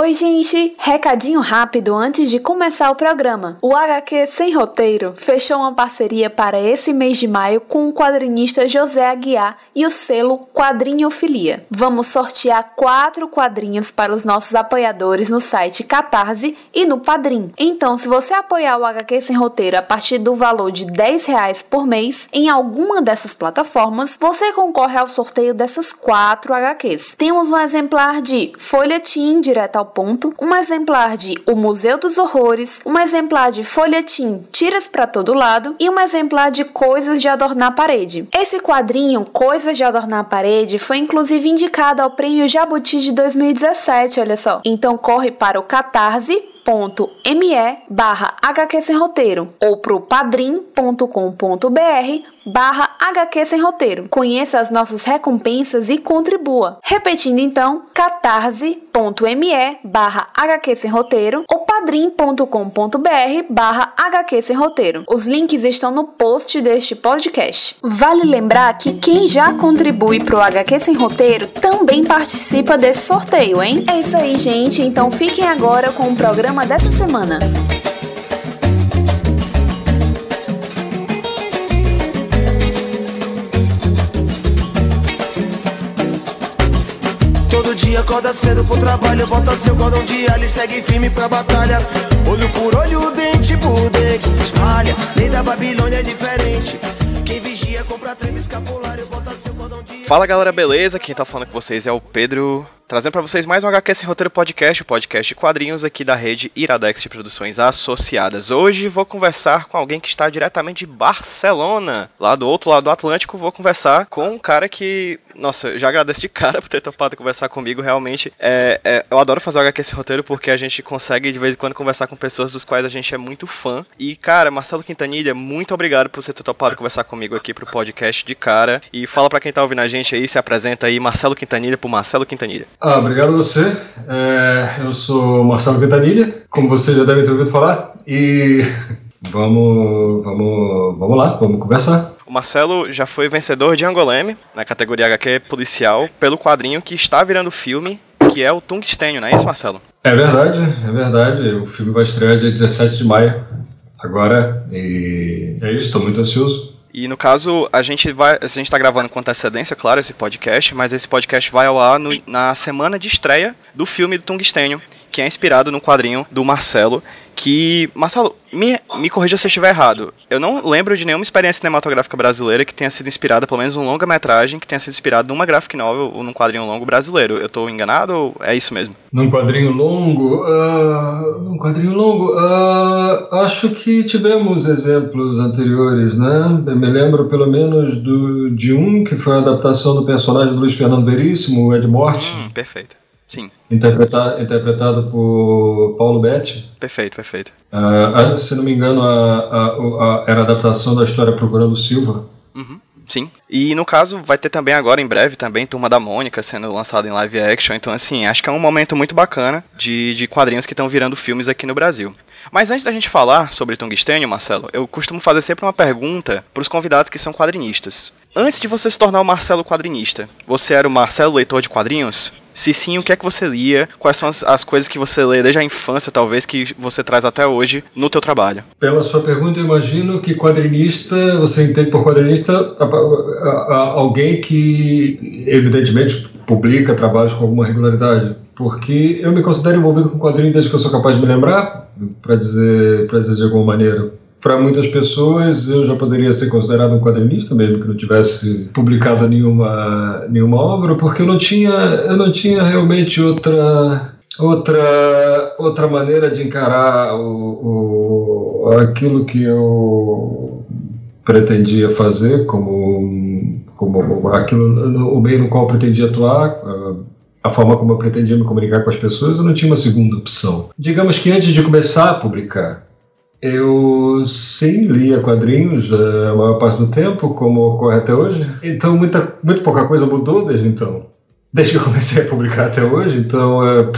Oi, gente! Recadinho rápido antes de começar o programa. O HQ Sem Roteiro fechou uma parceria para esse mês de maio com o quadrinista José Aguiar e o selo Quadrinhofilia. Vamos sortear quatro quadrinhos para os nossos apoiadores no site Catarse e no Padrim. Então, se você apoiar o HQ Sem Roteiro a partir do valor de 10 reais por mês em alguma dessas plataformas, você concorre ao sorteio dessas quatro HQs. Temos um exemplar de Folhetim direto ao ponto, um exemplar de O Museu dos Horrores, um exemplar de folhetim Tiras para todo lado e um exemplar de Coisas de Adornar a Parede. Esse quadrinho, Coisas de Adornar a Parede, foi inclusive indicado ao Prêmio Jabuti de 2017, olha só. Então corre para o Catarse me barra Roteiro ou pro padrim.com.br barra HQ Sem Roteiro. Conheça as nossas recompensas e contribua. Repetindo então, catarse.me barra HQ Sem Roteiro ou padrim.com.br barra HQ Sem Roteiro. Os links estão no post deste podcast. Vale lembrar que quem já contribui pro HQ Sem Roteiro também participa desse sorteio, hein? É isso aí, gente. Então fiquem agora com o programa dessa semana. Acorda cedo pro trabalho, bota seu cordão de alho e segue firme pra batalha. Olho por olho, dente por dente, espalha. Lei da Babilônia é diferente. Quem vigia compra treme escapulário, bota seu cordão de Fala galera, beleza? Quem tá falando com vocês é o Pedro, trazendo pra vocês mais um HQ Sem Roteiro Podcast, o podcast de quadrinhos aqui da rede Iradex de Produções Associadas. Hoje vou conversar com alguém que está diretamente de Barcelona, lá do outro lado do Atlântico. Vou conversar com um cara que, nossa, já agradeço de cara por ter topado conversar comigo. Realmente, é, é, eu adoro fazer o HQ Sem Roteiro porque a gente consegue de vez em quando conversar com pessoas dos quais a gente é muito fã. E, cara, Marcelo Quintanilha, muito obrigado por você ter topado conversar comigo aqui pro podcast de cara. E fala pra quem tá ouvindo a gente aí, se apresenta aí, Marcelo Quintanilha por Marcelo Quintanilha. Ah, obrigado a você. É, eu sou Marcelo Quintanilha, como vocês já devem ter ouvido falar, e vamos, vamos, vamos lá, vamos conversar. O Marcelo já foi vencedor de Angoleme, na categoria HQ policial, pelo quadrinho que está virando filme, que é o Tungstênio, não é isso, Marcelo? É verdade, é verdade. O filme vai estrear dia 17 de maio, agora, e é isso, estou muito ansioso. E no caso, a gente vai. A gente tá gravando com antecedência, claro, esse podcast, mas esse podcast vai ao ar no, na semana de estreia do filme do Tungstênio, que é inspirado no quadrinho do Marcelo. Que. Marcelo, me, me corrija se eu estiver errado. Eu não lembro de nenhuma experiência cinematográfica brasileira que tenha sido inspirada, pelo menos um longa-metragem, que tenha sido inspirado numa graphic novel ou num quadrinho longo brasileiro. Eu tô enganado ou é isso mesmo? Num quadrinho longo, ah, num quadrinho longo, ah, acho que tivemos exemplos anteriores, né? Eu me lembro pelo menos do, de um que foi a adaptação do personagem do Luiz Fernando Veríssimo, o Ed Morte, Hum, perfeito. Sim, interpretado, interpretado por Paulo Betti. perfeito, perfeito. Ah, se não me engano, a, a- a- era a adaptação da história Procurando Silva. Uhum, sim. E no caso, vai ter também agora, em breve, também Turma da Mônica sendo lançado em live action. Então, assim, acho que é um momento muito bacana de, de quadrinhos que estão virando filmes aqui no Brasil. Mas antes da gente falar sobre Tungstênio, Marcelo, eu costumo fazer sempre uma pergunta para os convidados que são quadrinistas. Antes de você se tornar o Marcelo quadrinista, você era o Marcelo leitor de quadrinhos? Se sim, o que é que você lia? Quais são as, as coisas que você lê desde a infância, talvez, que você traz até hoje no teu trabalho? Pela sua pergunta, eu imagino que quadrinista, você entende por quadrinista a- a- a- alguém que, evidentemente, publica trabalhos com alguma regularidade. Porque eu me considero envolvido com quadrinhos desde que eu sou capaz de me lembrar, para dizer, dizer de alguma maneira. Para muitas pessoas, eu já poderia ser considerado um quadrinista, mesmo que não tivesse publicado nenhuma, nenhuma obra, porque eu não tinha, eu não tinha realmente outra outra outra maneira de encarar o, o- aquilo que eu pretendia fazer como como aquilo o meio no qual eu pretendia atuar a forma como eu pretendia me comunicar com as pessoas eu não tinha uma segunda opção. Digamos que antes de começar a publicar eu sim lia quadrinhos eh, a maior parte do tempo, como ocorre até hoje. Então muita, muito pouca coisa mudou desde então. Desde que eu comecei a publicar até hoje, então é,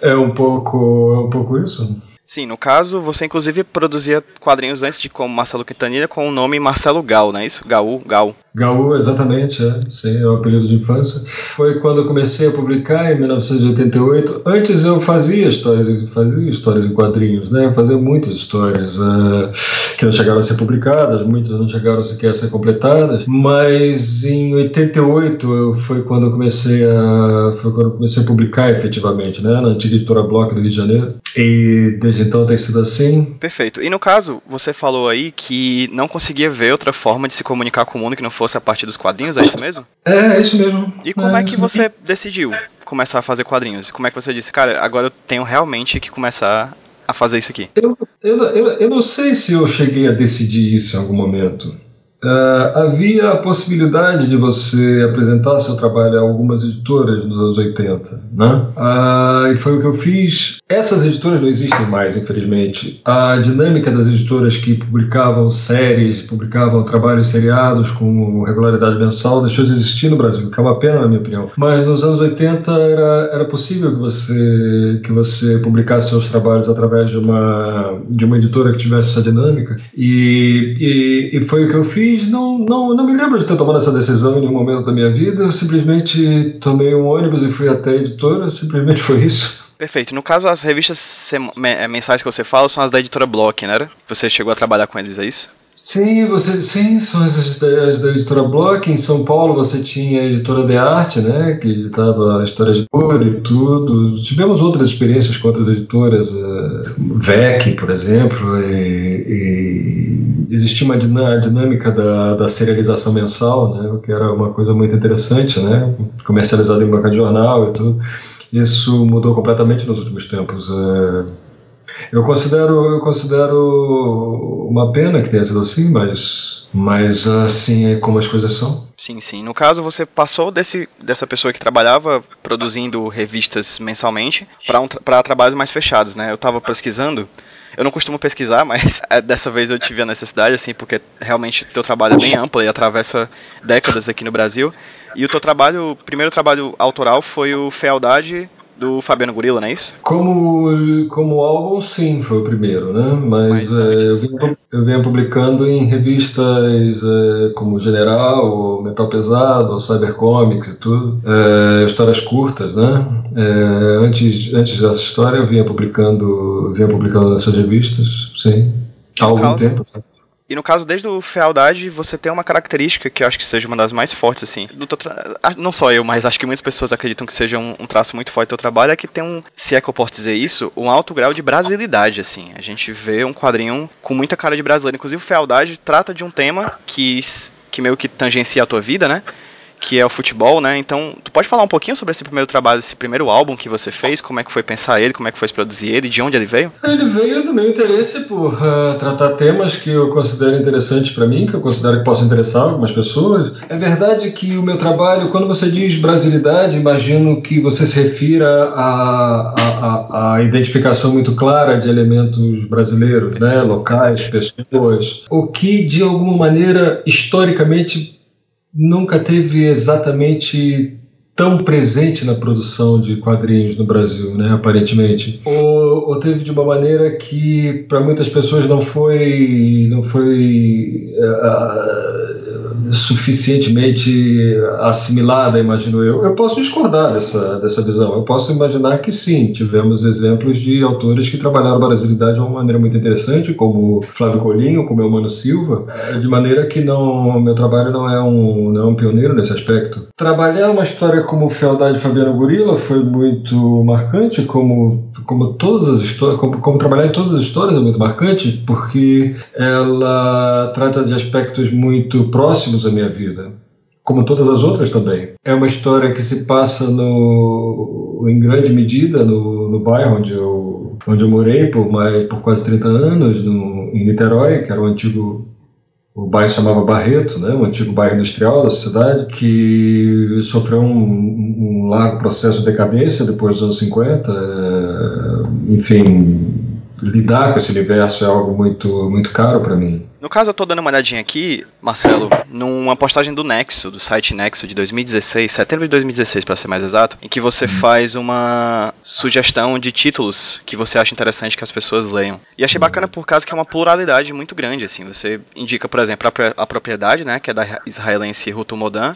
é um pouco é um pouco isso. Sim, no caso, você inclusive produzia quadrinhos antes de como Marcelo Quintanilha com o nome Marcelo Gal, não é isso? Gaú, Gal. Gaú, exatamente, é. Sim, é o apelido de infância. Foi quando eu comecei a publicar, em 1988. Antes eu fazia histórias, fazia histórias em quadrinhos, né? Eu fazia muitas histórias uh, que não chegaram a ser publicadas, muitas não chegaram sequer a ser completadas. Mas em 88 foi quando eu comecei a, foi quando comecei a publicar efetivamente, né? Na antiga editora Block do Rio de Janeiro. E desde então tem sido assim. Perfeito. E no caso, você falou aí que não conseguia ver outra forma de se comunicar com o mundo que não fosse a partir dos quadrinhos, é isso mesmo? É, é isso mesmo. E como é, é que você decidiu começar a fazer quadrinhos? Como é que você disse, cara, agora eu tenho realmente que começar a fazer isso aqui? Eu, eu, eu, eu não sei se eu cheguei a decidir isso em algum momento. Uh, havia a possibilidade de você apresentar seu trabalho a algumas editoras nos anos 80, né? Uh, e foi o que eu fiz. Essas editoras não existem mais, infelizmente. A dinâmica das editoras que publicavam séries, publicavam trabalhos seriados com regularidade mensal deixou de existir no Brasil, que é uma pena, na minha opinião. Mas nos anos 80 era, era possível que você, que você publicasse seus trabalhos através de uma, de uma editora que tivesse essa dinâmica. E, e, e foi o que eu fiz fiz, não, não, não me lembro de ter tomado essa decisão em nenhum momento da minha vida. Eu simplesmente tomei um ônibus e fui até a editora, simplesmente foi isso. Perfeito. No caso, as revistas eh, mensais que você fala são as da editora Block, né? Você chegou a trabalhar com eles, é isso? Sim, você, sim, são as da, da editora Block. Em São Paulo você tinha a editora de arte, né, que editava histórias de cor e tudo. Tivemos outras experiências com outras editoras, uh, VEC, por exemplo, e, e existia uma dinâmica da, da serialização mensal, né, que era uma coisa muito interessante, né, comercializada em banca de jornal e tudo. Isso mudou completamente nos últimos tempos. Uh, eu considero, eu considero uma pena que tenha sido assim, mas, mas assim é como as coisas são. Sim, sim. No caso, você passou desse, dessa pessoa que trabalhava produzindo revistas mensalmente para um, trabalhos mais fechados, né? Eu estava pesquisando. Eu não costumo pesquisar, mas é, dessa vez eu tive a necessidade, assim, porque realmente o teu trabalho é bem amplo e atravessa décadas aqui no Brasil. E o teu trabalho, o primeiro trabalho autoral foi o Fealdade do Fabiano Gorila, não é isso? Como, como álbum, sim, foi o primeiro, né? Mas, é, eu, venho publicando em revistas é, como General, Metal Pesado, Cybercomics e tudo, é, histórias curtas, né? É, antes, antes dessa história eu vinha publicando, vinha publicando nessas revistas, sim, há algum causa, tempo. E no caso, desde o Fealdade, você tem uma característica que eu acho que seja uma das mais fortes, assim. Não só eu, mas acho que muitas pessoas acreditam que seja um, um, traço muito forte do teu trabalho, é que tem um, se é que eu posso dizer isso, um alto grau de brasilidade, assim. A gente vê um quadrinho com muita cara de brasileiro. Inclusive, o Fealdade trata de um tema que, que meio que tangencia a tua vida, né? Que é o futebol, né? Então, tu pode falar um pouquinho sobre esse primeiro trabalho, esse primeiro álbum que você fez, como é que foi pensar ele, como é que foi produzir ele, de onde ele veio? Ele veio do meu interesse por uh, tratar temas que eu considero interessantes para mim, que eu considero que possam interessar algumas pessoas. É verdade que o meu trabalho, quando você diz brasilidade, imagino que você se refira à identificação muito clara de elementos brasileiros, né? locais, pessoas, o que de alguma maneira historicamente nunca teve exatamente tão presente na produção de quadrinhos no Brasil, né, aparentemente. Ou, ou teve de uma maneira que para muitas pessoas não foi não foi uh, suficientemente assimilada, imagino eu. Eu posso discordar dessa dessa visão. Eu posso imaginar que sim, tivemos exemplos de autores que trabalharam a brasilidade de uma maneira muito interessante, como Flávio Colinho, como Eumano Silva, de maneira que não meu trabalho não é um não é um pioneiro nesse aspecto. Trabalhar uma história como Fealdade Fabiano Gorila foi muito marcante, como, como todas as histórias, como, como, trabalhar em todas as histórias é muito marcante, porque ela trata de aspectos muito próximos da minha vida, como todas as outras também. É uma história que se passa no, em grande medida no, no bairro onde eu, onde eu morei por, mais, por quase 30 anos, no, em Niterói, que era o antigo o bairro chamava Barreto, né, um antigo bairro industrial da cidade, que sofreu um, um largo processo de decadência depois dos anos 50. É, enfim, lidar com esse universo é algo muito, muito caro para mim. No caso, eu tô dando uma olhadinha aqui, Marcelo, numa postagem do Nexo, do site Nexo de 2016, setembro de 2016 para ser mais exato, em que você faz uma sugestão de títulos que você acha interessante que as pessoas leiam. E achei bacana por causa que é uma pluralidade muito grande, assim. Você indica, por exemplo, a, a propriedade, né, que é da israelense Ruto Modan,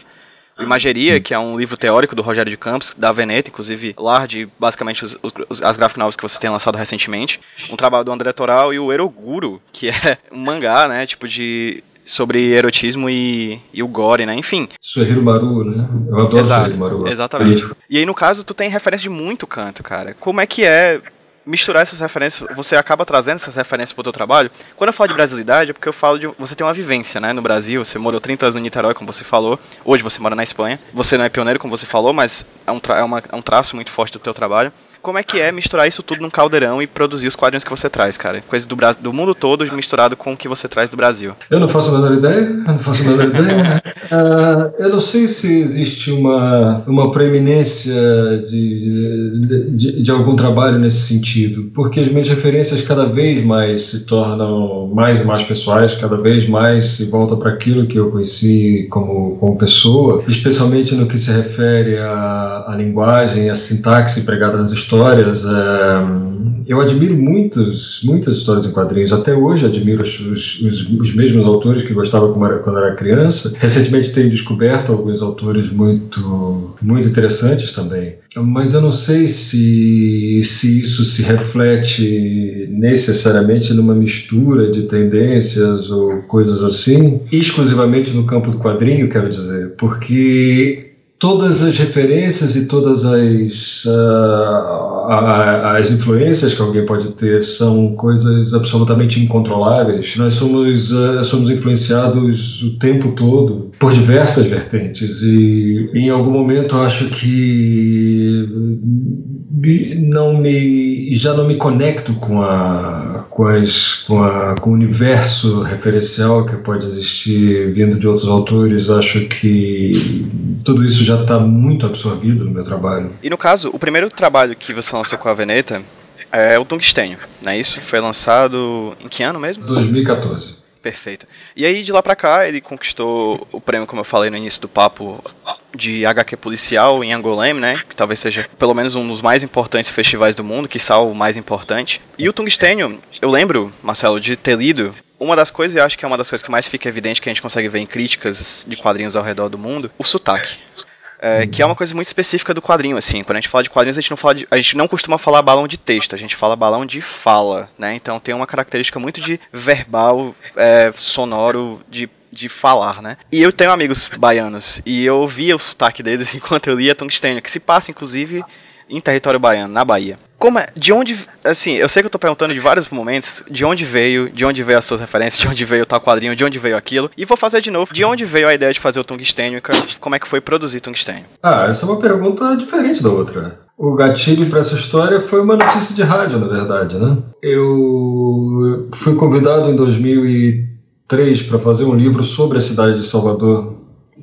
Imageria, que é um livro teórico do Rogério de Campos, da Veneta, inclusive large basicamente os, os, as graphic novels que você tem lançado recentemente. Um trabalho do André Toral e o Eroguro, que é um mangá, né, tipo de sobre erotismo e, e o gore, né? Enfim. Suehiro Maru, né? Eu adoro Exato, Maru. Exatamente. E aí, no caso, tu tem referência de muito canto, cara. Como é que é misturar essas referências, você acaba trazendo essas referências pro teu trabalho. Quando eu falo de brasilidade, é porque eu falo de você tem uma vivência, né, no Brasil, você morou 30 anos no Niterói, como você falou, hoje você mora na Espanha, você não é pioneiro, como você falou, mas é um, é, uma, é um traço muito forte do teu trabalho. Como é que é misturar isso tudo num caldeirão e produzir os quadrinhos que você traz, cara? Coisa do, do mundo todo misturado com o que você traz do Brasil. Eu não faço a menor ideia, eu não faço a menor ideia. uh, eu não sei se existe uma, uma preeminência de, de, de, algum trabalho nesse sentido, porque as minhas referências cada vez mais se tornam mais e mais pessoais, cada vez mais se volta para aquilo que eu conheci como, como pessoa, especialmente no que se refere à, à linguagem, à sintaxe empregada nas histórias histórias. É, eu admiro muitos, muitas histórias em quadrinhos. Até hoje admiro os, os, os mesmos autores que gostava quando era criança. Recentemente tenho descoberto alguns autores muito, muito interessantes também. Mas eu não sei se, se isso se reflete necessariamente numa mistura de tendências ou coisas assim, exclusivamente no campo do quadrinho, quero dizer, porque todas as referências e todas as, uh, as influências que alguém pode ter são coisas absolutamente incontroláveis. Nós somos, uh, somos influenciados o tempo todo por diversas vertentes e em algum momento acho que não me já não me conecto com a com, as, com, a, com o universo referencial que pode existir vindo de outros autores acho que tudo isso já está muito absorvido no meu trabalho e no caso o primeiro trabalho que você lançou com a Veneta é o Tungstênio, não é isso? Foi lançado em que ano mesmo? 2014. Perfeito. E aí de lá pra cá ele conquistou o prêmio, como eu falei no início do papo, de HQ policial em Angolem, né? Que talvez seja pelo menos um dos mais importantes festivais do mundo, que o mais importante. E o Tungstênio, eu lembro, Marcelo, de ter lido uma das coisas, e acho que é uma das coisas que mais fica evidente que a gente consegue ver em críticas de quadrinhos ao redor do mundo, o sotaque. É, que é uma coisa muito específica do quadrinho, assim. Quando a gente fala de quadrinhos, a gente não fala de, a gente não costuma falar balão de texto, a gente fala balão de fala, né? Então tem uma característica muito de verbal, é, sonoro, de de falar, né? E eu tenho amigos baianos e eu ouvia o sotaque deles enquanto eu lia Tungstênio, que se passa inclusive em território baiano, na Bahia. Como é, de onde, assim, eu sei que eu tô perguntando de vários momentos, de onde veio, de onde veio as suas referências, de onde veio tal quadrinho, de onde veio aquilo, e vou fazer de novo, de onde veio a ideia de fazer o tungstênio, como é que foi produzir tungstênio? Ah, essa é uma pergunta diferente da outra. O gatilho para essa história foi uma notícia de rádio, na verdade, né? Eu fui convidado em 2003 para fazer um livro sobre a cidade de Salvador,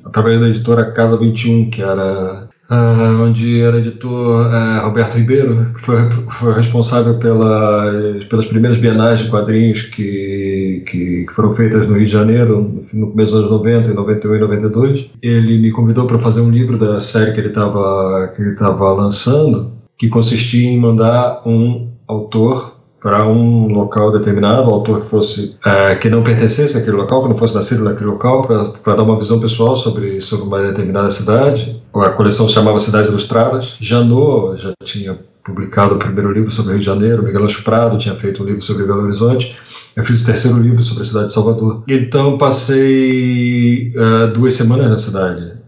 através da editora Casa 21, que era Uh, onde era editor uh, Roberto Ribeiro, que foi, foi responsável pela, pelas primeiras bienais de quadrinhos que, que, que, foram feitas no Rio de Janeiro no começo dos anos 90, em 91 e 92. Ele me convidou para fazer um livro da série que ele estava lançando, que consistia em mandar um autor para um local determinado, autor que fosse é, que não pertencesse àquele local, que não fosse nascido naquele local, para dar uma visão pessoal sobre, sobre uma determinada cidade. A coleção se chamava Cidades Ilustradas. Janot já tinha publicado o primeiro livro sobre Rio de Janeiro, Miguel Ancho Prado tinha feito um livro sobre Belo Horizonte, eu fiz o terceiro livro sobre a cidade de Salvador. Então passei uh, duas semanas na cidade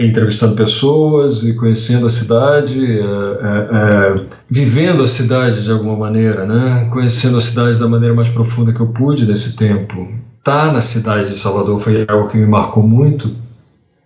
entrevistando pessoas e conhecendo a cidade, é, é, é, vivendo a cidade de alguma maneira, né? conhecendo a cidade da maneira mais profunda que eu pude nesse tempo. Estar tá na cidade de Salvador foi algo que me marcou muito,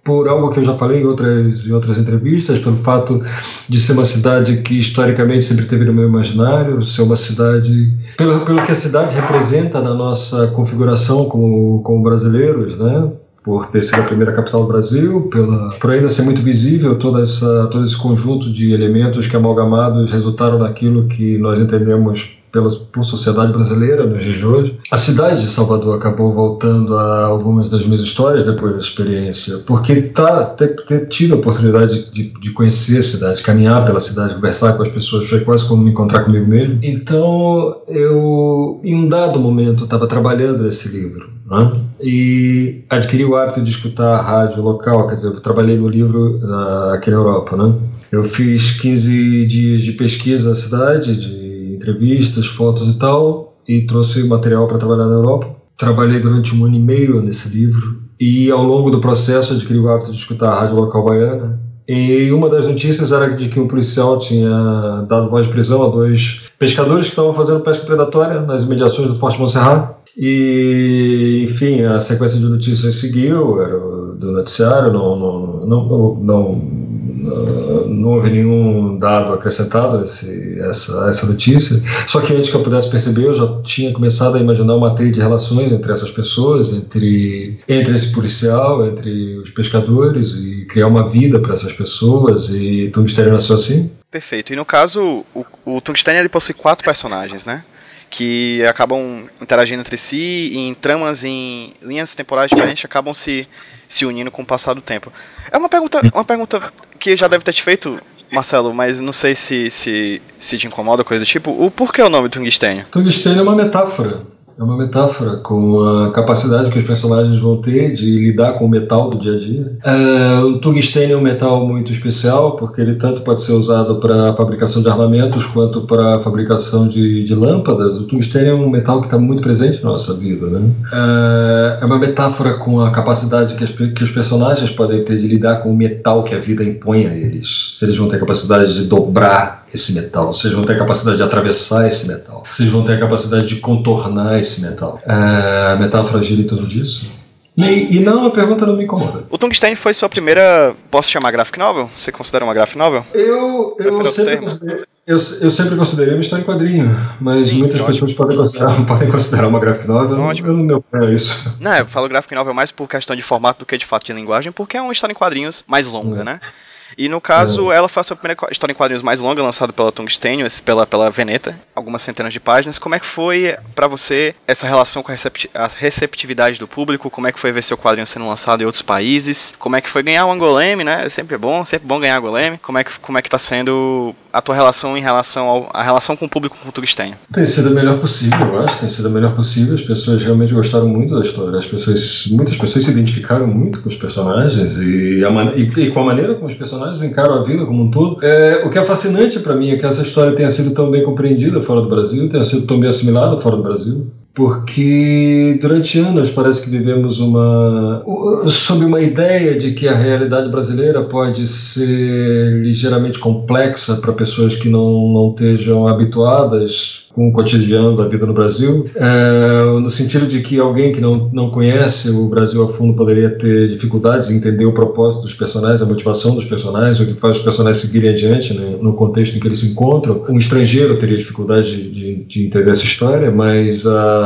por algo que eu já falei em outras, em outras entrevistas, pelo fato de ser uma cidade que historicamente sempre teve no meu imaginário, ser uma cidade. pelo, pelo que a cidade representa na nossa configuração como, como brasileiros, né? Por ter sido a primeira capital do Brasil, pela, por ainda ser muito visível toda essa, todo esse conjunto de elementos que amalgamados resultaram naquilo que nós entendemos pela, por sociedade brasileira nos dias de hoje. A cidade de Salvador acabou voltando a algumas das minhas histórias depois dessa experiência, porque tá, ter, ter tido a oportunidade de, de, conhecer a cidade, caminhar pela cidade, conversar com as pessoas, foi quase como me encontrar comigo mesmo. Então, eu, em um dado momento, estava trabalhando nesse livro né? e adquiri o hábito de escutar a rádio local, quer dizer, eu trabalhei no livro uh, aqui na Europa, né? Eu fiz 15 dias de pesquisa na cidade, de entrevistas, fotos e tal, e trouxe material para trabalhar na Europa. Trabalhei durante um ano e meio nesse livro e ao longo do processo adquiri o hábito de escutar a rádio local baiana. E uma das notícias era de que um policial tinha dado voz de prisão a dois pescadores que estavam fazendo pesca predatória nas imediações do Forte Montserrat. E, enfim, a sequência de notícias seguiu, era do noticiário, não, não, não, não não houve nenhum dado acrescentado a essa, essa notícia. Só que antes que eu pudesse perceber, eu já tinha começado a imaginar uma teia de relações entre essas pessoas, entre, entre esse policial, entre os pescadores, e criar uma vida para essas pessoas. E Tungstênio nasceu assim. Perfeito. E no caso, o, o Tungstênio ele possui quatro personagens, né? que acabam interagindo entre si e em tramas em linhas temporais diferentes acabam se, se unindo com o passar do tempo. É uma pergunta, uma pergunta que já deve ter te feito, Marcelo, mas não sei se, se, se te incomoda, coisa do tipo. O porquê o nome Tungstênio? Tungstênio é uma metáfora é uma metáfora com a capacidade que os personagens vão ter de lidar com o metal do dia a dia. É, o tungstênio é um metal muito especial porque ele tanto pode ser usado para fabricação de armamentos quanto para fabricação de, de, lâmpadas. O tungstênio é um metal que está muito presente na nossa vida. Né? É, é uma metáfora com a capacidade que, as, que os personagens podem ter de lidar com o metal que a vida impõe a eles. Se eles vão ter capacidade de dobrar esse metal, vocês vão ter a capacidade de atravessar esse metal, vocês vão ter a capacidade de contornar esse metal. É, a metáfora gira em torno disso. E, e, não, a pergunta não me incomoda. O Tungsten foi sua primeira, posso chamar graphic novel? Você considera uma graphic novel? Eu, eu, sempre, considerei, eu, eu sempre considerei uma história em quadrinho, mas Sim, muitas pessoas podem considerar, podem considerar uma graphic novel. Ótimo. Eu não meu é isso. Não, eu falo graphic novel mais por questão de formato do que de fato de linguagem, porque é uma história em quadrinhos mais longa, é. né? E no caso, é. ela foi a sua primeira história em quadrinhos mais longa, lançada pela Tungstênio, pela, pela Veneta, algumas centenas de páginas. Como é que foi para você essa relação com a, recepti a, receptividade do público? Como é que foi ver seu quadrinho sendo lançado em outros países? Como é que foi ganhar o Angoleme, né? Sempre é bom, sempre bom ganhar o Angoleme. Como é que, como é que tá sendo a tua relação em relação ao, a relação com o público com o Tungstênio? Tem sido a melhor possível, eu acho. Tem sido a melhor possível. As pessoas realmente gostaram muito da história. As pessoas, muitas pessoas se identificaram muito com os personagens e, a, e, e com a maneira como os personagens encaram a vida como um todo. É, o que é fascinante para mim é que essa história tenha sido tão bem compreendida fora do Brasil, tenha sido tão bem assimilada fora do Brasil porque durante anos parece que vivemos uma sob uma ideia de que a realidade brasileira pode ser ligeiramente complexa para pessoas que não, não estejam habituadas com o cotidiano da vida no Brasil, é, no sentido de que alguém que não, não conhece o Brasil a fundo poderia ter dificuldades em entender o propósito dos personagens, a motivação dos personagens, o que faz os personagens seguirem adiante né, no contexto em que eles se encontram. Um estrangeiro teria dificuldade de, de, de entender essa história, mas a,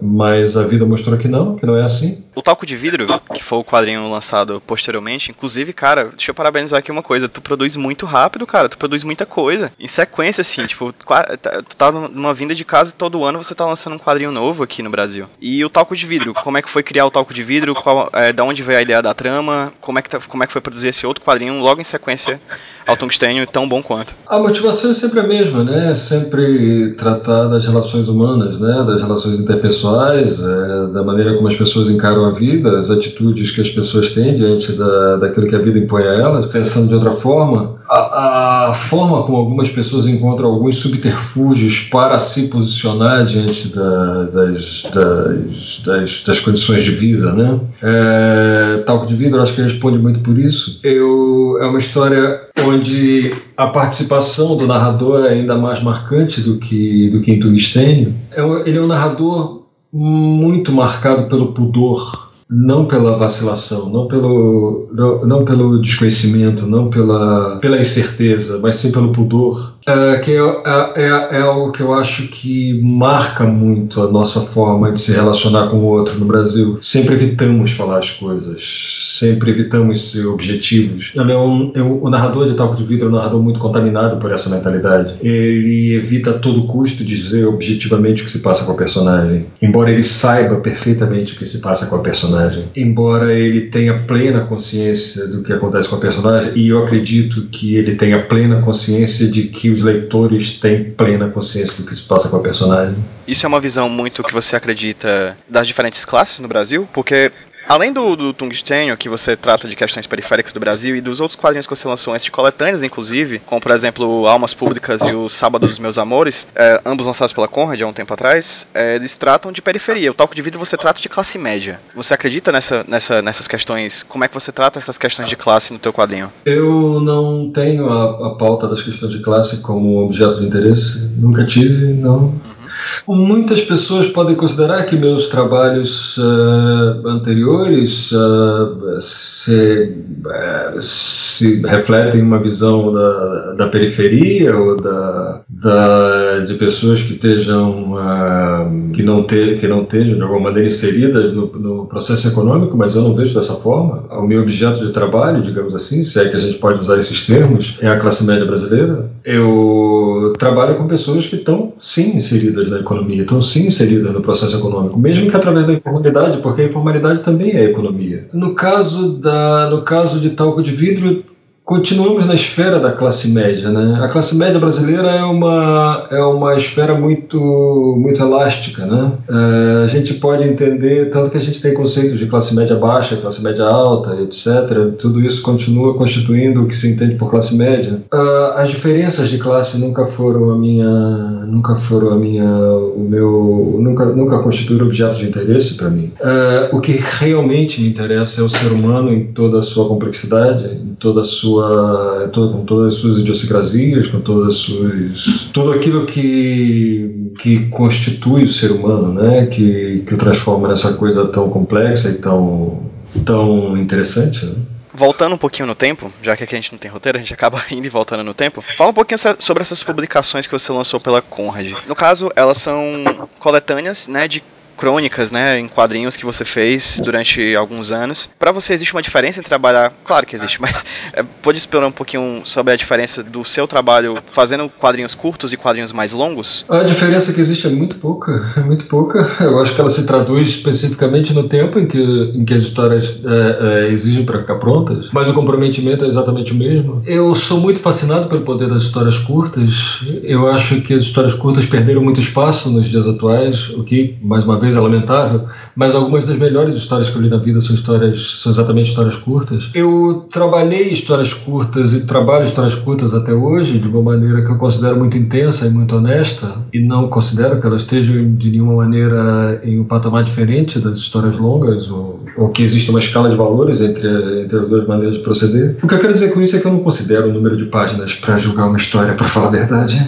mas a vida mostrou que não, que não é assim. O Talco de Vidro, que foi o quadrinho lançado posteriormente, inclusive, cara, deixa eu parabenizar aqui uma coisa, tu produz muito rápido, cara, tu produz muita coisa. Em sequência, assim, tipo, tá, tu tá numa vinda de casa e todo ano você tá lançando um quadrinho novo aqui no Brasil. E o Talco de Vidro, como é que foi criar o Talco de Vidro? Qual, é, da onde veio a ideia da trama? Como é, que tá, como é que foi produzir esse outro quadrinho logo em sequência ao Tungstênio, tão bom quanto? A motivação é sempre a mesma, né? É sempre tratar das relações humanas, né? Das relações interpessoais, é, da maneira como as pessoas encaram a vida, as atitudes que as pessoas têm diante da, daquilo que a vida impõe a elas, pensando de outra forma, a, a, forma como algumas pessoas encontram alguns subterfúgios para se posicionar diante da, das, das, das, das, condições de vida, né? É, Talco de Vida, eu acho que responde muito por isso. Eu, é uma história onde a participação do narrador é ainda mais marcante do que, do que em Turistênio. É, ele é um narrador muito marcado pelo pudor, não pela vacilação, não pelo, não, não pelo desconhecimento, não pela, pela incerteza, mas sim pelo pudor É, que é, é, é, algo que eu acho que marca muito a nossa forma de se relacionar com o outro no Brasil. Sempre evitamos falar as coisas, sempre evitamos ser objetivos. Ele é um, um, o narrador de Talco de Vidro é um narrador muito contaminado por essa mentalidade. Ele evita a todo custo dizer objetivamente o que se passa com a personagem, embora ele saiba perfeitamente o que se passa com a personagem, embora ele tenha plena consciência do que acontece com a personagem, e eu acredito que ele tenha plena consciência de que os leitores têm plena consciência do que se passa com a personagem. Isso é uma visão muito que você acredita das diferentes classes no Brasil? Porque Além do, do Tungstênio, que você trata de questões periféricas do Brasil, e dos outros quadrinhos que você lançou antes de coletâneas, inclusive, como por exemplo Almas Públicas e o Sábado dos Meus Amores, é, ambos lançados pela Conrad há um tempo atrás, é, eles tratam de periferia. O Talco de Vidro você trata de classe média. Você acredita nessa, nessa, nessas questões? Como é que você trata essas questões de classe no teu quadrinho? Eu não tenho a, a pauta das questões de classe como objeto de interesse. Nunca tive, não. Muitas pessoas podem considerar que meus trabalhos uh, anteriores uh, se, uh, se, refletem uma visão da, da periferia ou da, da, de pessoas que estejam que não ter, que não estejam de alguma maneira inseridas no, no, processo econômico, mas eu não vejo dessa forma. O meu objeto de trabalho, digamos assim, se é que a gente pode usar esses termos, é a classe média brasileira. Eu trabalho com pessoas que estão sim inseridas na economia, estão sim inseridas no processo econômico, mesmo que através da informalidade, porque a informalidade também é economia. No caso, da, no caso de talco de vidro, continuamos na esfera da classe média, né? A classe média brasileira é uma é uma esfera muito muito elástica, né? É, a gente pode entender tanto que a gente tem conceitos de classe média baixa, classe média alta, etc. Tudo isso continua constituindo o que se entende por classe média. Uh, as diferenças de classe nunca foram a minha nunca foram a minha o meu nunca nunca constituíram objeto de interesse para mim. Uh, o que realmente me interessa é o ser humano em toda a sua complexidade, em toda a sua sua, com todas as suas idiosincrasias, com todas as suas, tudo aquilo que, que constitui o ser humano, né? que, que o transforma nessa coisa tão complexa e tão, tão interessante. Né? voltando um pouquinho no tempo, já que aqui a gente não tem roteiro, a gente acaba indo e voltando no tempo. Fala um pouquinho sobre essas publicações que você lançou pela Conrad. No caso, elas são coletâneas, né, de crônicas, né, em quadrinhos que você fez durante alguns anos. Para você existe uma diferença em trabalhar? Claro que existe, mas é, pode explorar um pouquinho sobre a diferença do seu trabalho fazendo quadrinhos curtos e quadrinhos mais longos? A diferença que existe é muito pouca, é muito pouca. Eu acho que ela se traduz especificamente no tempo em que, em que as histórias é, é, exigem para ficar prontas, mas o comprometimento é exatamente o mesmo. Eu sou muito fascinado pelo poder das histórias curtas. Eu acho que as histórias curtas perderam muito espaço nos dias atuais, o que, mais uma vez, é lamentável, mas algumas das melhores histórias que eu li na vida são histórias, são exatamente histórias curtas. Eu trabalhei histórias curtas e trabalho histórias curtas até hoje de uma maneira que eu considero muito intensa e muito honesta e não considero que elas estejam de nenhuma maneira em um patamar diferente das histórias longas ou, ou que exista uma escala de valores entre, entre as duas maneiras de proceder. O que eu quero dizer com isso é que eu não considero o número de páginas para julgar uma história, para falar a verdade.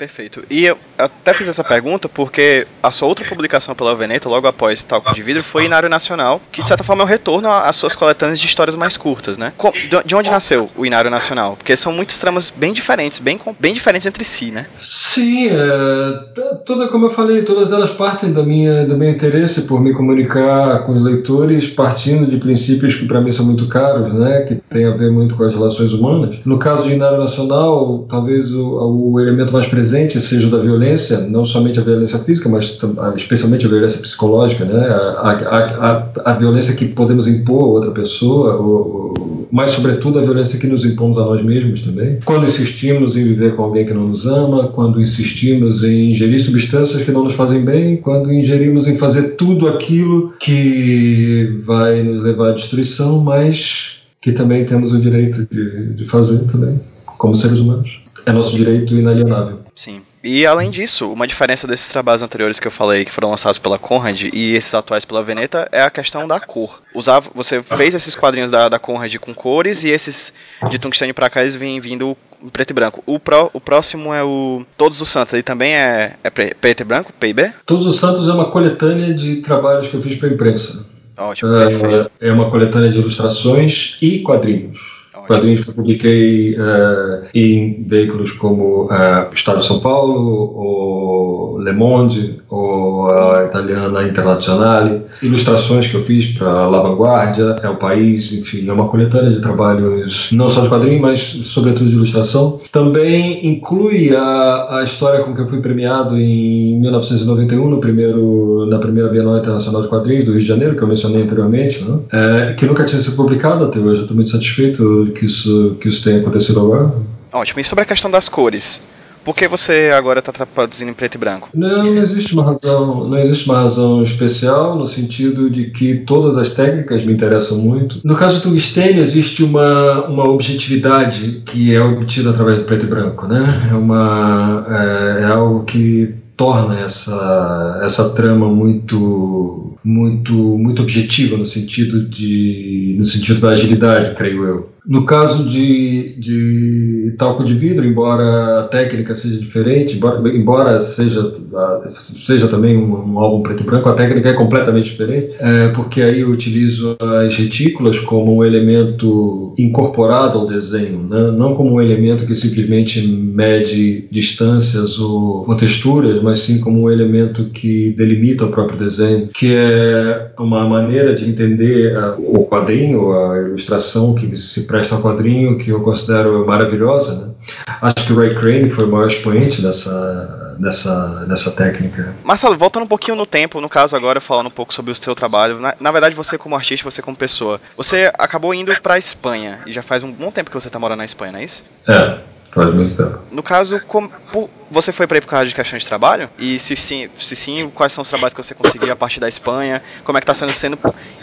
Perfeito. E eu até fiz essa pergunta porque a sua outra publicação pela Veneta, logo após Talco de Vidro, foi Inário Nacional, que de certa forma é um retorno às suas coletâneas de histórias mais curtas, né? De onde nasceu o Inário Nacional? Porque são muitas tramas bem diferentes, bem, bem diferentes entre si, né? Sim, é, toda, como eu falei, todas elas partem da minha, do meu interesse por me comunicar com os leitores, partindo de princípios que para mim são muito caros, né? Que tem a ver muito com as relações humanas. No caso de Inário Nacional, talvez o, o elemento mais presente presente seja da violência, não somente a violência física, mas especialmente a violência psicológica, né? a, a, a, a violência que podemos impor a outra pessoa, ou, mas sobretudo a violência que nos impomos a nós mesmos também. Quando insistimos em viver com alguém que não nos ama, quando insistimos em ingerir substâncias que não nos fazem bem, quando ingerimos em fazer tudo aquilo que vai nos levar à destruição, mas que também temos o direito de, de fazer também, como seres humanos. É nosso direito inalienável. Sim. E além disso, uma diferença desses trabalhos anteriores que eu falei, que foram lançados pela Conrad, e esses atuais pela Veneta, é a questão da cor. Usava, você fez esses quadrinhos da, da Conrad com cores, e esses de Tungstênio pra cá, eles vêm vindo em preto e branco. O, pro, o próximo é o Todos os Santos, ele também é, é preto e branco, PIB? Todos os Santos é uma coletânea de trabalhos que eu fiz para imprensa. Ótimo, é, é uma coletânea de ilustrações e quadrinhos. Quadrinhos que eu publiquei uh, em veículos como uh, Estado de São Paulo, ou Le Monde, ou a italiana Internazionale. Ilustrações que eu fiz para La Vanguardia, É o País, enfim, é uma coletânea de trabalhos não só de quadrinhos, mas sobretudo de ilustração. Também inclui a, a história com que eu fui premiado em 1991, no primeiro, na primeira Bienal Internacional de Quadrinhos do Rio de Janeiro, que eu mencionei anteriormente, né? é, que nunca tinha sido publicado até hoje. Estou muito satisfeito que isso, que isso tenha acontecido agora. Ótimo. E sobre a questão das cores? Por que você agora está produzindo em preto e branco? Não, não existe uma razão, não existe uma razão especial no sentido de que todas as técnicas me interessam muito. No caso do tungstênio existe uma, uma objetividade que é obtida através do preto e branco, né? É uma é, é algo que torna essa, essa trama muito muito muito objetiva no sentido de no sentido da agilidade, creio eu. No caso de, de talco de vidro, embora a técnica seja diferente, embora, seja, seja também um, um, álbum preto e branco, a técnica é completamente diferente, é, porque aí eu utilizo as retículas como um elemento incorporado ao desenho, né? não como um elemento que simplesmente mede distâncias ou, ou texturas, mas sim como um elemento que delimita o próprio desenho, que é uma maneira de entender a, o quadrinho, a ilustração que se presta ao quadrinho que eu considero maravilhosa. Né? Acho que o Ray Crane foi o maior expoente dessa, dessa, dessa técnica. Marcelo, voltando um pouquinho no tempo, no caso agora falando um pouco sobre o seu trabalho, na, na verdade você como artista, você como pessoa, você acabou indo para a Espanha e já faz um bom tempo que você está morando na Espanha, não é isso? É, No caso, como, você foi para aí por causa de questão de trabalho? E se sim, se sim, quais são os trabalhos que você conseguiu a partir da Espanha? Como é que está sendo sendo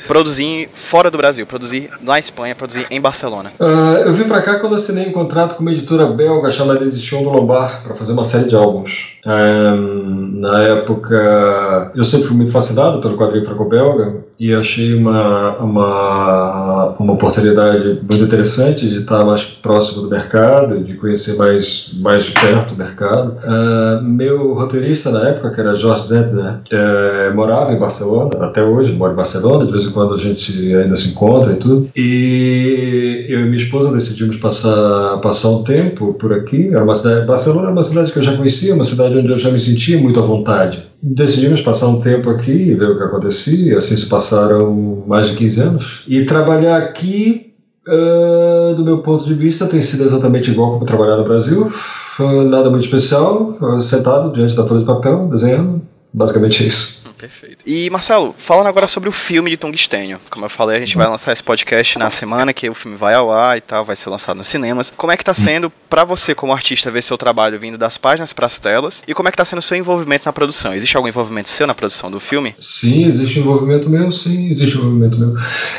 produzir fora do Brasil, produzir na Espanha, produzir em Barcelona? Uh, eu vim para cá quando assinei um contrato com uma editora belga chamada Edition do Lombard para fazer uma série de álbuns. Um, na época, eu sempre fui muito fascinado pelo quadrinho franco-belga e achei uma, uma, uma oportunidade muito interessante de estar mais próximo do mercado, de conhecer mais, mais perto o mercado. Uh, meu roteirista na época, que era Jorge Zedner, uh, morava em Barcelona, até hoje mora em Barcelona, de vez em quando a gente ainda se encontra e tudo. E eu e minha esposa decidimos passar, passar um tempo por aqui. Era uma cidade, Barcelona era uma cidade que eu já conhecia, uma cidade onde eu já me sentia muito à vontade. Decidimos passar um tempo aqui e ver o que acontecia, assim se passaram mais de 15 anos. E trabalhar aqui, uh, do meu ponto de vista, tem sido exatamente igual como trabalhar no Brasil nada muito especial, sentado diante da folha de papel, desenhando. Basicamente é isso. Perfeito. E Marcelo, falando agora sobre o filme de Tungstênio. Como eu falei, a gente vai lançar esse podcast na semana que o filme vai ao ar e tal, vai ser lançado nos cinemas. Como é que tá sendo para você como artista ver seu trabalho vindo das páginas para as telas? E como é que tá sendo o seu envolvimento na produção? Existe algum envolvimento seu na produção do filme? Sim, existe envolvimento meu, sim, existe envolvimento meu.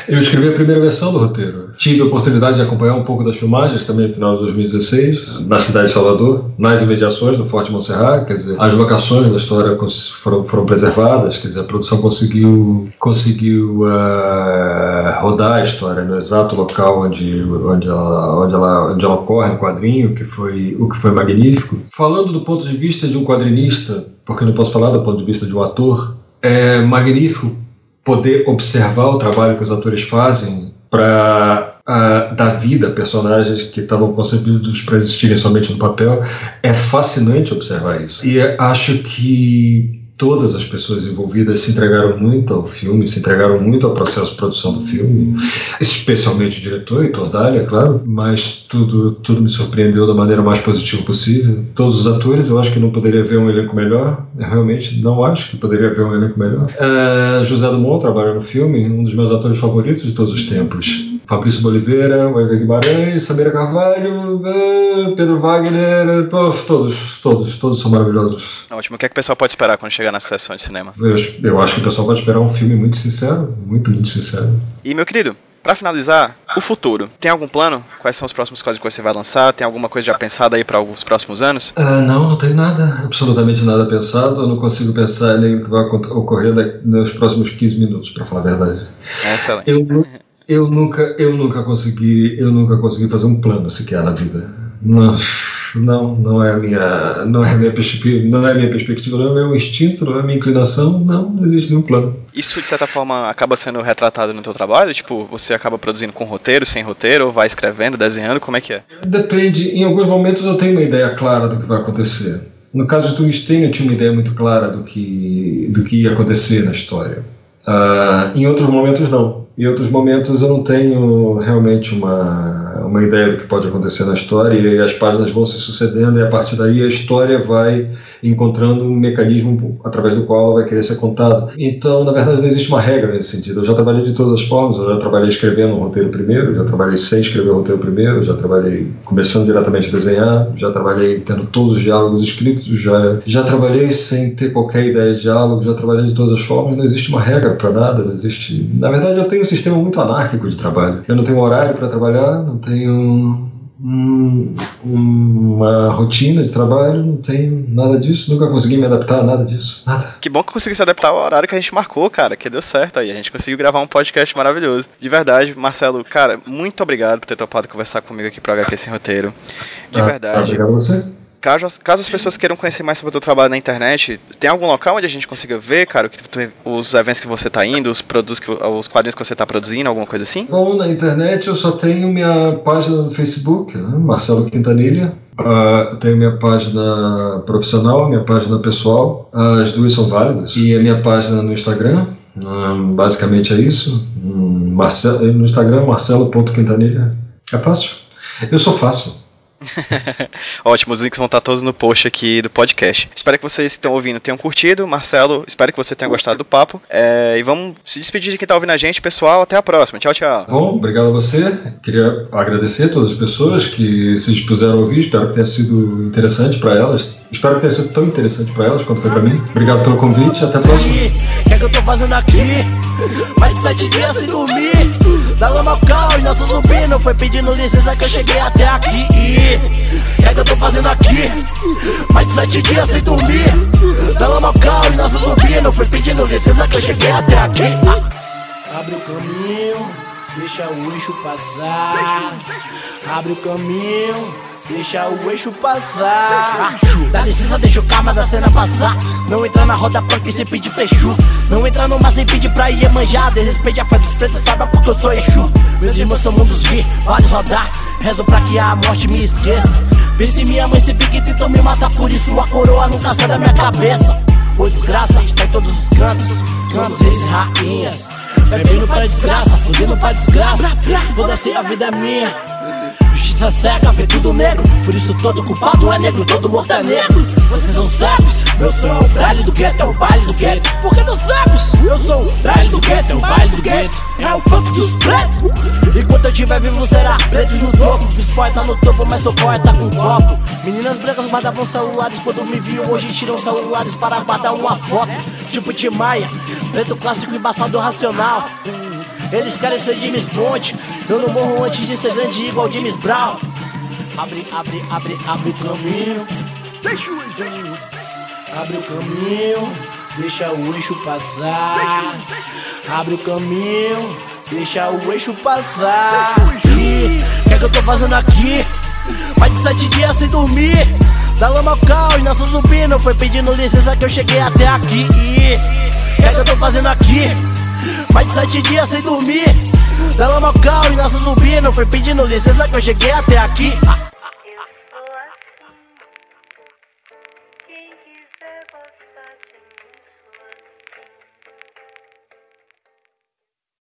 Eu escrevi a primeira versão do roteiro. Tive a oportunidade de acompanhar um pouco das filmagens também no final de 2016, na cidade de Salvador, nas imediações do Forte Montserrat, quer dizer, as locações da história foram, foram preservadas quer dizer, a produção conseguiu, conseguiu uh, rodar a história no exato local onde, onde, ela, onde, ela, onde ela ocorre, o quadrinho, que foi, o que foi magnífico. Falando do ponto de vista de um quadrinista, porque eu não posso falar do ponto de vista de um ator, é magnífico poder observar o trabalho que os atores fazem para uh, dar vida a personagens que estavam concebidos para existirem somente no papel. É fascinante observar isso. E acho que todas as pessoas envolvidas se entregaram muito ao filme, se entregaram muito ao processo de produção do filme, especialmente o diretor, Heitor Dália, claro, mas tudo, tudo me surpreendeu da maneira mais positiva possível. Todos os atores, eu acho que não poderia haver um elenco melhor, eu realmente não acho que poderia haver um elenco melhor. Uh, José Dumont trabalha no filme, um dos meus atores favoritos de todos os tempos. Fabrício Boliveira, Wesley Guimarães, Samira Carvalho, eh, Pedro Wagner, todos, todos, todos são maravilhosos. Ótimo. O que, é que o pessoal pode esperar quando chegar na sessão de cinema? Eu, eu acho que o pessoal pode esperar um filme muito sincero, muito, muito sincero. E, meu querido, para finalizar, o futuro. Tem algum plano? Quais são os próximos códigos que você vai lançar? Tem alguma coisa já pensada aí para os próximos anos? Uh, não, não tem nada, absolutamente nada pensado. Eu não consigo pensar nem o que vai ocorrer nos próximos 15 minutos, para falar a verdade. É excelente. Eu, eu nunca, eu nunca consegui, eu nunca consegui fazer um plano sequer na vida. Não não, não é a minha, não é a minha perspectiva, não é minha perspectiva, não é o meu instinto, não é a minha inclinação, não, não existe nenhum plano. Isso de certa forma acaba sendo retratado no teu trabalho? Tipo, você acaba produzindo com roteiro, sem roteiro, ou vai escrevendo, desenhando, como é que é? Depende, em alguns momentos eu tenho uma ideia clara do que vai acontecer. No caso de Tungsten, eu tinha uma ideia muito clara do que, do que ia acontecer na história. Uh, em outros momentos, não. Em outros momentos, eu não tenho realmente uma uma ideia do que pode acontecer na história e as páginas vão se sucedendo e a partir daí a história vai encontrando um mecanismo através do qual ela vai querer ser contada. Então, na verdade, não existe uma regra nesse sentido. Eu já trabalhei de todas as formas, eu já trabalhei escrevendo um roteiro primeiro, já trabalhei sem escrever o roteiro primeiro, já trabalhei começando diretamente a desenhar, já trabalhei tendo todos os diálogos escritos, já, já trabalhei sem ter qualquer ideia de diálogo, já trabalhei de todas as formas, não existe uma regra para nada, não existe... Na verdade, eu tenho um sistema muito anárquico de trabalho. Eu não tenho horário para trabalhar, não tenho um, uma rotina de trabalho, não tenho nada disso, nunca consegui me adaptar a nada disso, nada. Que bom que conseguiu se adaptar ao horário que a gente marcou, cara, que deu certo aí, a gente conseguiu gravar um podcast maravilhoso. De verdade, Marcelo, cara, muito obrigado por ter topado conversar comigo aqui pro HQ Sem Roteiro. De ah, verdade. Obrigado a você. Caso, caso as pessoas queiram conhecer mais sobre o teu trabalho na internet, tem algum local onde a gente consiga ver, cara, que os eventos que você está indo, os produtos, que, os quadrinhos que você está produzindo, alguma coisa assim? Bom, na internet eu só tenho minha página no Facebook, né, Marcelo Quintanilha. Uh, tenho minha página profissional, minha página pessoal, as duas são válidas. E a minha página no Instagram, uh, basicamente é isso. Um, Marcelo, no Instagram, marcelo.quintanilha. É fácil. Eu sou fácil. Ótimo, os links vão estar todos no post aqui do podcast. Espero que vocês que estão ouvindo tenham curtido. Marcelo, espero que você tenha gostado do papo. É, e vamos se despedir de quem está ouvindo a gente, pessoal. Até a próxima. Tchau, tchau. Bom, obrigado a você. Queria agradecer a todas as pessoas que se dispuseram a ouvir. Espero que tenha sido interessante para elas. Espero que tenha sido tão interessante para elas quanto foi para mim. Obrigado pelo convite. Até a próxima. Que eu tô fazendo aqui? Mais de sete dias sem dormir. Da lama ao cal e nosso zumbi não foi pedindo licença que eu cheguei até aqui. O que é que eu tô fazendo aqui? Mais de sete dias sem dormir. Da lama ao cal e nosso zumbi não foi pedindo licença que eu cheguei até aqui. Abre o caminho, deixa o eixo passar. Abre o caminho. Deixa o eixo passar. Dá licença, deixa o karma da cena passar. Não entra na roda punk sem pedir prechu. Não entra no mar sem pedir pra ir manjar. Desrespeite a fé dos pretos, saiba porque eu sou Exu. Meus irmãos são mundos vi, vários rodar. Rezo pra que a morte me esqueça. Vê se minha mãe se pique e tentou me matar, por isso a coroa nunca sai da minha cabeça. Ô desgraça, está em todos os cantos, cantos, reis e rainhas. Bebendo pra desgraça, fudendo pra desgraça. Foda-se, a vida é minha justiça cega, vê tudo negro. Por isso todo culpado é negro, todo morto é negro Vocês são cegos, eu sou o baile do gueto, é o baile do gueto. Por que não sabes? Eu sou o baile do gueto, é o baile do gueto. É o funk dos pretos. Enquanto eu estiver vivo será pretos no topo. Fiz poeta no topo, mas sou poeta com copo. Meninas brancas guardavam celulares. Quando me viam Hoje tiram celulares para guardar uma foto. Tipo Timaya, preto clássico embaçado racional eles querem ser James Bond. Eu não morro antes de ser grande igual James Brown. Abre, abre, abre, abre o caminho. Deixa o Abre o caminho, deixa o eixo passar. Abre o caminho, deixa o eixo passar. E o que é que eu tô fazendo aqui? Mais de sete dias sem dormir. Da lama ao cal e nosso zumbi não foi pedindo licença que eu cheguei até aqui. E o que é que eu tô fazendo aqui? Mais de sete dias sem dormir. Da lama ao e nosso zumbi Não foi pedindo licença que eu cheguei até aqui